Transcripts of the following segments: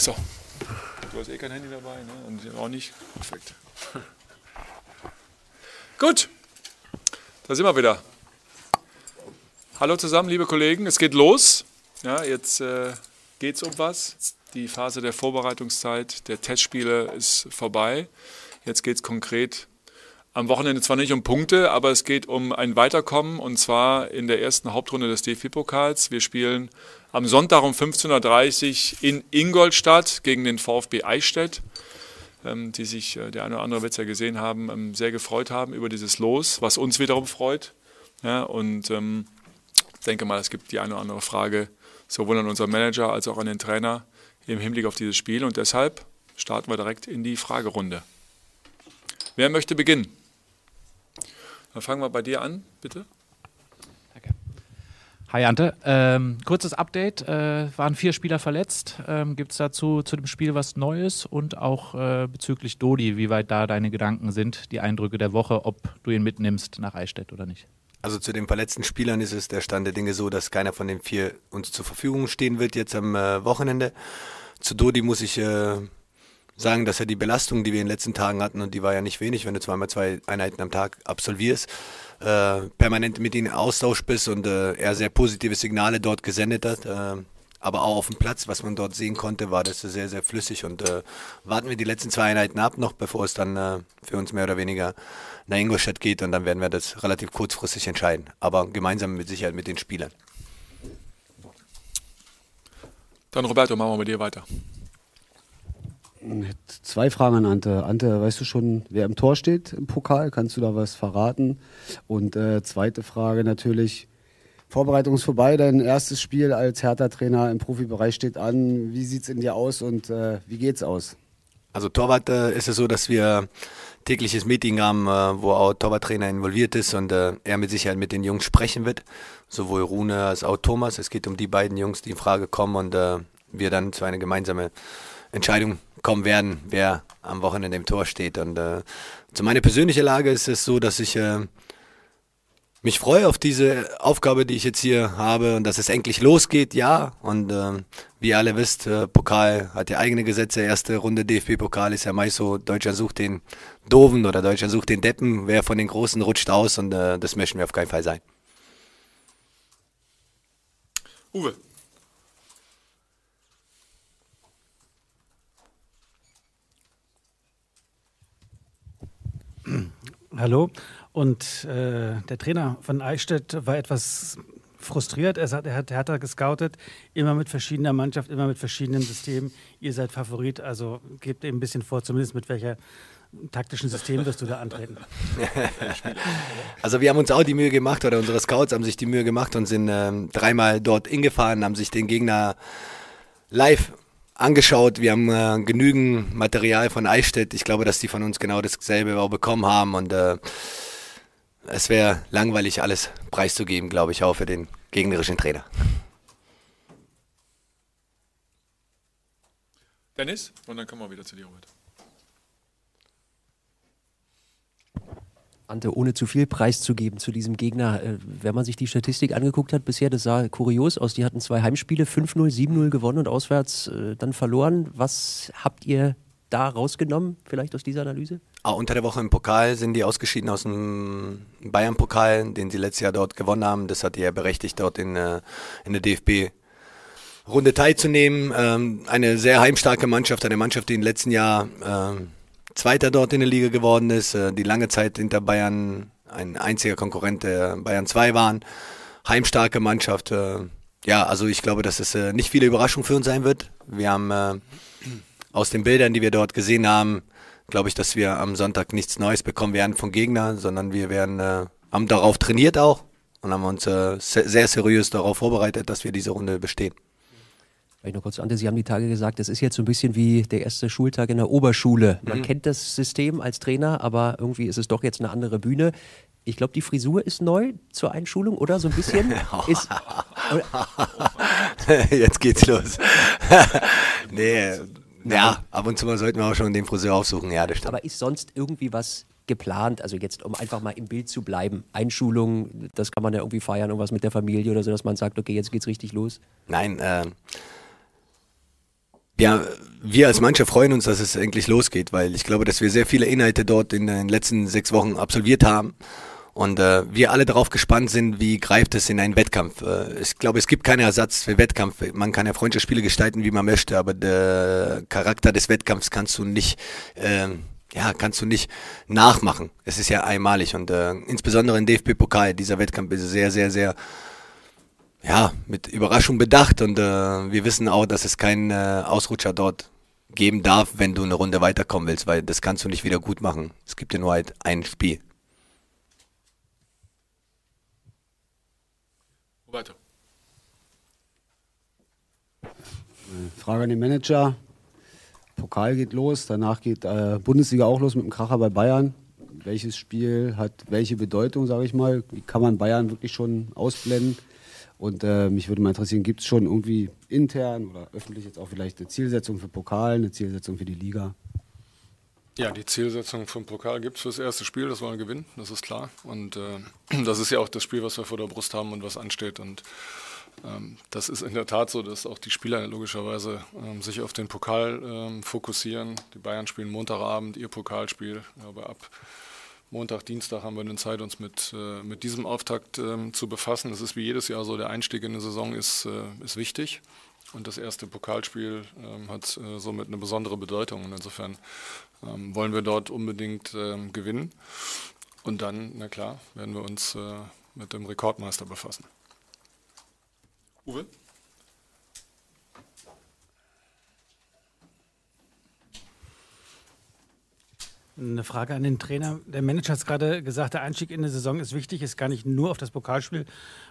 So. Du hast eh kein Handy dabei, ne? Und ich auch nicht. Perfekt. Gut. Da sind wir wieder. Hallo zusammen, liebe Kollegen. Es geht los. Ja, jetzt äh, geht es um was. Die Phase der Vorbereitungszeit der Testspiele ist vorbei. Jetzt geht es konkret am Wochenende zwar nicht um Punkte, aber es geht um ein Weiterkommen und zwar in der ersten Hauptrunde des DFB-Pokals. Wir spielen am Sonntag um 15.30 Uhr in Ingolstadt gegen den VfB Eichstätt, ähm, die sich, äh, der eine oder andere wird es ja gesehen haben, ähm, sehr gefreut haben über dieses Los, was uns wiederum freut. Und ähm, ich denke mal, es gibt die eine oder andere Frage sowohl an unseren Manager als auch an den Trainer im Hinblick auf dieses Spiel und deshalb starten wir direkt in die Fragerunde. Wer möchte beginnen? Dann fangen wir bei dir an, bitte. Danke. Hi Ante, ähm, kurzes Update. Äh, waren vier Spieler verletzt. Ähm, Gibt es dazu zu dem Spiel was Neues und auch äh, bezüglich Dodi, wie weit da deine Gedanken sind, die Eindrücke der Woche, ob du ihn mitnimmst nach Eichstätt oder nicht? Also zu den verletzten Spielern ist es der Stand der Dinge so, dass keiner von den vier uns zur Verfügung stehen wird jetzt am äh, Wochenende. Zu Dodi muss ich äh, sagen, dass er die Belastung, die wir in den letzten Tagen hatten, und die war ja nicht wenig, wenn du zweimal zwei Einheiten am Tag absolvierst, äh, permanent mit ihm in Austausch bist und äh, er sehr positive Signale dort gesendet hat. Äh, aber auch auf dem Platz, was man dort sehen konnte, war das sehr, sehr flüssig. Und äh, warten wir die letzten zwei Einheiten ab noch, bevor es dann äh, für uns mehr oder weniger nach Ingolstadt geht. Und dann werden wir das relativ kurzfristig entscheiden. Aber gemeinsam mit Sicherheit mit den Spielern. Dann Roberto, machen wir mit dir weiter. Zwei Fragen an Ante. Ante, weißt du schon, wer im Tor steht im Pokal? Kannst du da was verraten? Und äh, zweite Frage natürlich. Vorbereitung ist vorbei, dein erstes Spiel als Hertha-Trainer im Profibereich steht an. Wie sieht es in dir aus und äh, wie geht's aus? Also Torwart äh, ist es so, dass wir tägliches Meeting haben, äh, wo auch Torwarttrainer involviert ist und äh, er mit Sicherheit mit den Jungs sprechen wird. Sowohl Rune als auch Thomas. Es geht um die beiden Jungs, die in Frage kommen und äh, wir dann zu einer gemeinsamen Entscheidung kommen werden, wer am Wochenende im Tor steht. Und äh, zu meiner persönlichen Lage ist es so, dass ich äh, mich freue auf diese Aufgabe, die ich jetzt hier habe und dass es endlich losgeht, ja. Und äh, wie ihr alle wisst, äh, Pokal hat ja eigene Gesetze. Erste Runde DFB-Pokal ist ja meist so, Deutschland sucht den Doofen oder Deutschland sucht den Deppen. Wer von den Großen rutscht aus und äh, das möchten wir auf keinen Fall sein. Uwe. Hallo. Und äh, der Trainer von Eichstätt war etwas frustriert. Er, sagt, er hat Hertha gescoutet, immer mit verschiedener Mannschaft, immer mit verschiedenen Systemen. Ihr seid Favorit, also gebt eben ein bisschen vor, zumindest mit welcher taktischen System wirst du da antreten? Also wir haben uns auch die Mühe gemacht, oder unsere Scouts haben sich die Mühe gemacht und sind ähm, dreimal dort hingefahren, haben sich den Gegner live angeschaut. Wir haben äh, genügend Material von Eichstätt. Ich glaube, dass die von uns genau dasselbe auch bekommen haben und äh, es wäre langweilig, alles preiszugeben, glaube ich, auch für den gegnerischen Trainer. Dennis, und dann kommen wir wieder zu dir, Robert. Ante, ohne zu viel preiszugeben zu diesem Gegner, äh, wenn man sich die Statistik angeguckt hat bisher, das sah kurios aus. Die hatten zwei Heimspiele, 5-0, 7-0 gewonnen und auswärts äh, dann verloren. Was habt ihr da rausgenommen, vielleicht aus dieser Analyse? Ah, unter der Woche im Pokal sind die ausgeschieden aus dem Bayern-Pokal, den sie letztes Jahr dort gewonnen haben. Das hat die ja berechtigt, dort in, äh, in der DFB Runde teilzunehmen. Ähm, eine sehr heimstarke Mannschaft, eine Mannschaft, die im letzten Jahr ähm, Zweiter dort in der Liga geworden ist, äh, die lange Zeit hinter Bayern ein einziger Konkurrent der Bayern 2 waren. Heimstarke Mannschaft. Äh, ja, also ich glaube, dass es äh, nicht viele Überraschungen für uns sein wird. Wir haben aus den Bildern, die wir dort gesehen haben, glaube ich, dass wir am Sonntag nichts Neues bekommen werden von Gegnern, sondern wir werden, haben darauf trainiert auch und haben uns sehr seriös darauf vorbereitet, dass wir diese Runde bestehen. Vielleicht noch kurz, Ante, Sie haben die Tage gesagt, das ist jetzt so ein bisschen wie der erste Schultag in der Oberschule. Man mhm. kennt das System als Trainer, aber irgendwie ist es doch jetzt eine andere Bühne. Ich glaube, die Frisur ist neu zur Einschulung, oder? So ein bisschen. ist, jetzt geht's los. nee, ja, ab und zu mal sollten wir auch schon den Friseur aufsuchen, ja, das stimmt. Aber ist sonst irgendwie was geplant? Also jetzt, um einfach mal im Bild zu bleiben. Einschulung, das kann man ja irgendwie feiern, irgendwas mit der Familie oder so, dass man sagt, okay, jetzt geht's richtig los. Nein, äh, ja, wir als Mannschaft freuen uns, dass es endlich losgeht, weil ich glaube, dass wir sehr viele Inhalte dort in den letzten sechs Wochen absolviert haben. Und äh, wir alle darauf gespannt sind, wie greift es in einen Wettkampf. Äh, ich glaube, es gibt keinen Ersatz für Wettkampf. Man kann ja Freundschaftsspiele gestalten, wie man möchte, aber der Charakter des Wettkampfs kannst du nicht, äh, ja, kannst du nicht nachmachen. Es ist ja einmalig und äh, insbesondere im DFB-Pokal, dieser Wettkampf ist sehr, sehr, sehr ja, mit Überraschung bedacht und äh, wir wissen auch, dass es keinen äh, Ausrutscher dort geben darf, wenn du eine Runde weiterkommen willst, weil das kannst du nicht wieder gut machen. Es gibt ja nur halt ein Spiel. Roberto. Frage an den Manager. Pokal geht los, danach geht äh, Bundesliga auch los mit dem Kracher bei Bayern. Welches Spiel hat welche Bedeutung, sage ich mal? Wie kann man Bayern wirklich schon ausblenden? Und äh, mich würde mal interessieren, gibt es schon irgendwie intern oder öffentlich jetzt auch vielleicht eine Zielsetzung für Pokal, eine Zielsetzung für die Liga? Ja, die Zielsetzung vom Pokal gibt es für das erste Spiel, das wollen wir gewinnen, das ist klar. Und äh, das ist ja auch das Spiel, was wir vor der Brust haben und was ansteht. Und ähm, das ist in der Tat so, dass auch die Spieler logischerweise ähm, sich auf den Pokal ähm, fokussieren. Die Bayern spielen Montagabend ihr Pokalspiel, aber ab Montag, Dienstag haben wir eine Zeit, uns mit, äh, mit diesem Auftakt ähm, zu befassen. Das ist wie jedes Jahr so, der Einstieg in eine Saison ist, äh, ist wichtig. Und das erste Pokalspiel ähm, hat äh, somit eine besondere Bedeutung. Und insofern ähm, wollen wir dort unbedingt ähm, gewinnen. Und dann, na klar, werden wir uns äh, mit dem Rekordmeister befassen. Uwe? Eine Frage an den Trainer. Der Manager hat es gerade gesagt, der Einstieg in die Saison ist wichtig, ist gar nicht nur auf das Pokalspiel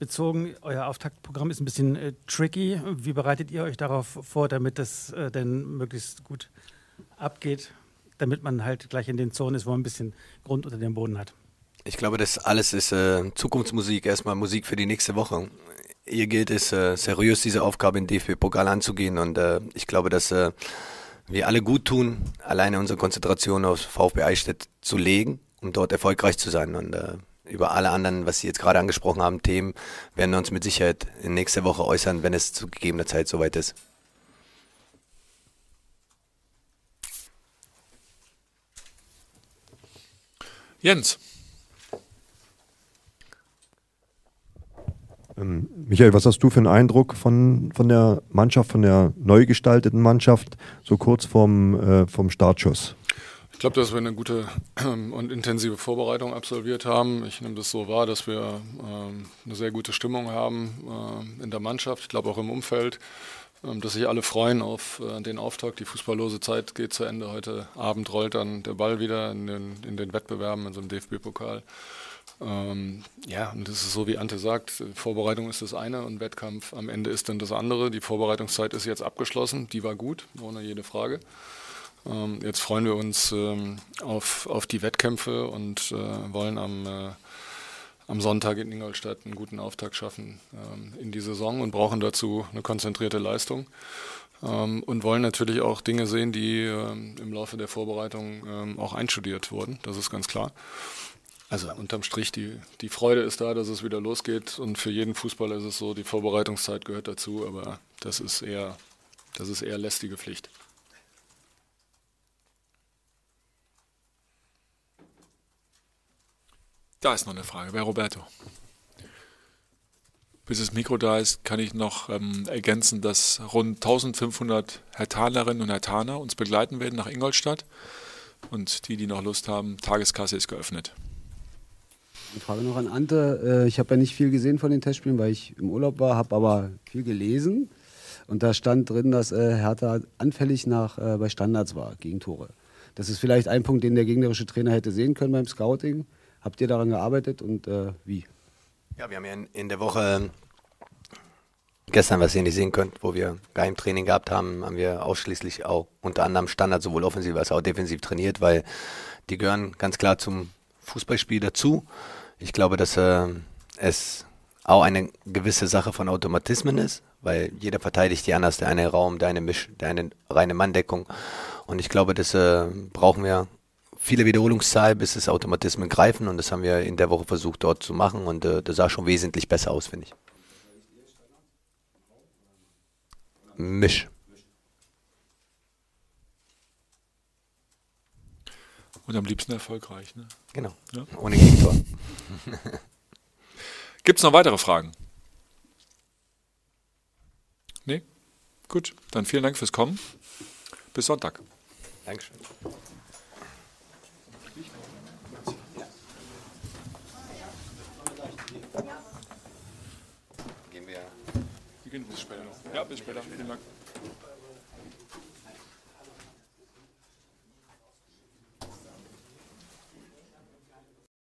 bezogen. Euer Auftaktprogramm ist ein bisschen äh, tricky. Wie bereitet ihr euch darauf vor, damit das äh, denn möglichst gut abgeht, damit man halt gleich in den Zonen ist, wo man ein bisschen Grund unter dem Boden hat? Ich glaube, das alles ist äh, Zukunftsmusik, erstmal Musik für die nächste Woche. Hier gilt es, äh, seriös diese Aufgabe in DFB-Pokal anzugehen und äh, ich glaube, dass äh, wir alle gut tun, alleine unsere Konzentration auf VfB Eichstätt zu legen, um dort erfolgreich zu sein. Und äh, über alle anderen, was Sie jetzt gerade angesprochen haben, Themen, werden wir uns mit Sicherheit in nächster Woche äußern, wenn es zu gegebener Zeit soweit ist. Jens. Michael, was hast du für einen Eindruck von, von der Mannschaft, von der neu gestalteten Mannschaft, so kurz vorm, äh, vom Startschuss? Ich glaube, dass wir eine gute ähm, und intensive Vorbereitung absolviert haben. Ich nehme das so wahr, dass wir ähm, eine sehr gute Stimmung haben äh, in der Mannschaft, ich glaube auch im Umfeld, ähm, dass sich alle freuen auf äh, den Auftakt. Die fußballlose Zeit geht zu Ende. Heute Abend rollt dann der Ball wieder in den, in den Wettbewerben, in so einem DFB-Pokal. Ähm, ja, und das ist so, wie Ante sagt, Vorbereitung ist das eine und Wettkampf am Ende ist dann das andere. Die Vorbereitungszeit ist jetzt abgeschlossen, die war gut, ohne jede Frage. Ähm, jetzt freuen wir uns ähm, auf, auf die Wettkämpfe und äh, wollen am, äh, am Sonntag in Ingolstadt einen guten Auftakt schaffen ähm, in die Saison und brauchen dazu eine konzentrierte Leistung. Ähm, und wollen natürlich auch Dinge sehen, die ähm, im Laufe der Vorbereitung ähm, auch einstudiert wurden, das ist ganz klar. Also unterm Strich, die, die Freude ist da, dass es wieder losgeht und für jeden Fußballer ist es so, die Vorbereitungszeit gehört dazu, aber das ist eher, das ist eher lästige Pflicht. Da ist noch eine Frage bei Roberto. Bis das Mikro da ist, kann ich noch ähm, ergänzen, dass rund 1500 Hertanerinnen und Hertaner uns begleiten werden nach Ingolstadt. Und die, die noch Lust haben, Tageskasse ist geöffnet. Eine Frage noch an Ante. Äh, ich habe ja nicht viel gesehen von den Testspielen, weil ich im Urlaub war, habe aber viel gelesen. Und da stand drin, dass äh, Hertha anfällig nach, äh, bei Standards war, gegen Tore. Das ist vielleicht ein Punkt, den der gegnerische Trainer hätte sehen können beim Scouting. Habt ihr daran gearbeitet und äh, wie? Ja, wir haben ja in, in der Woche gestern, was ihr nicht sehen könnt, wo wir Geheimtraining gehabt haben, haben wir ausschließlich auch unter anderem Standard sowohl offensiv als auch defensiv trainiert, weil die gehören ganz klar zum Fußballspiel dazu. Ich glaube, dass äh, es auch eine gewisse Sache von Automatismen ist, weil jeder verteidigt die anders, der eine Raum, der eine Misch, der eine reine Manndeckung. Und ich glaube, das äh, brauchen wir viele Wiederholungszahl, bis es Automatismen greifen. Und das haben wir in der Woche versucht dort zu machen. Und äh, das sah schon wesentlich besser aus, finde ich. Misch. Und am liebsten erfolgreich. Ne? Genau. Ja. Ohne Gegentor. Gibt es noch weitere Fragen? Nee? Gut, dann vielen Dank fürs Kommen. Bis Sonntag. Dankeschön. Gehen wir. Wir gehen bis später noch. Ja, bis später. Vielen Dank.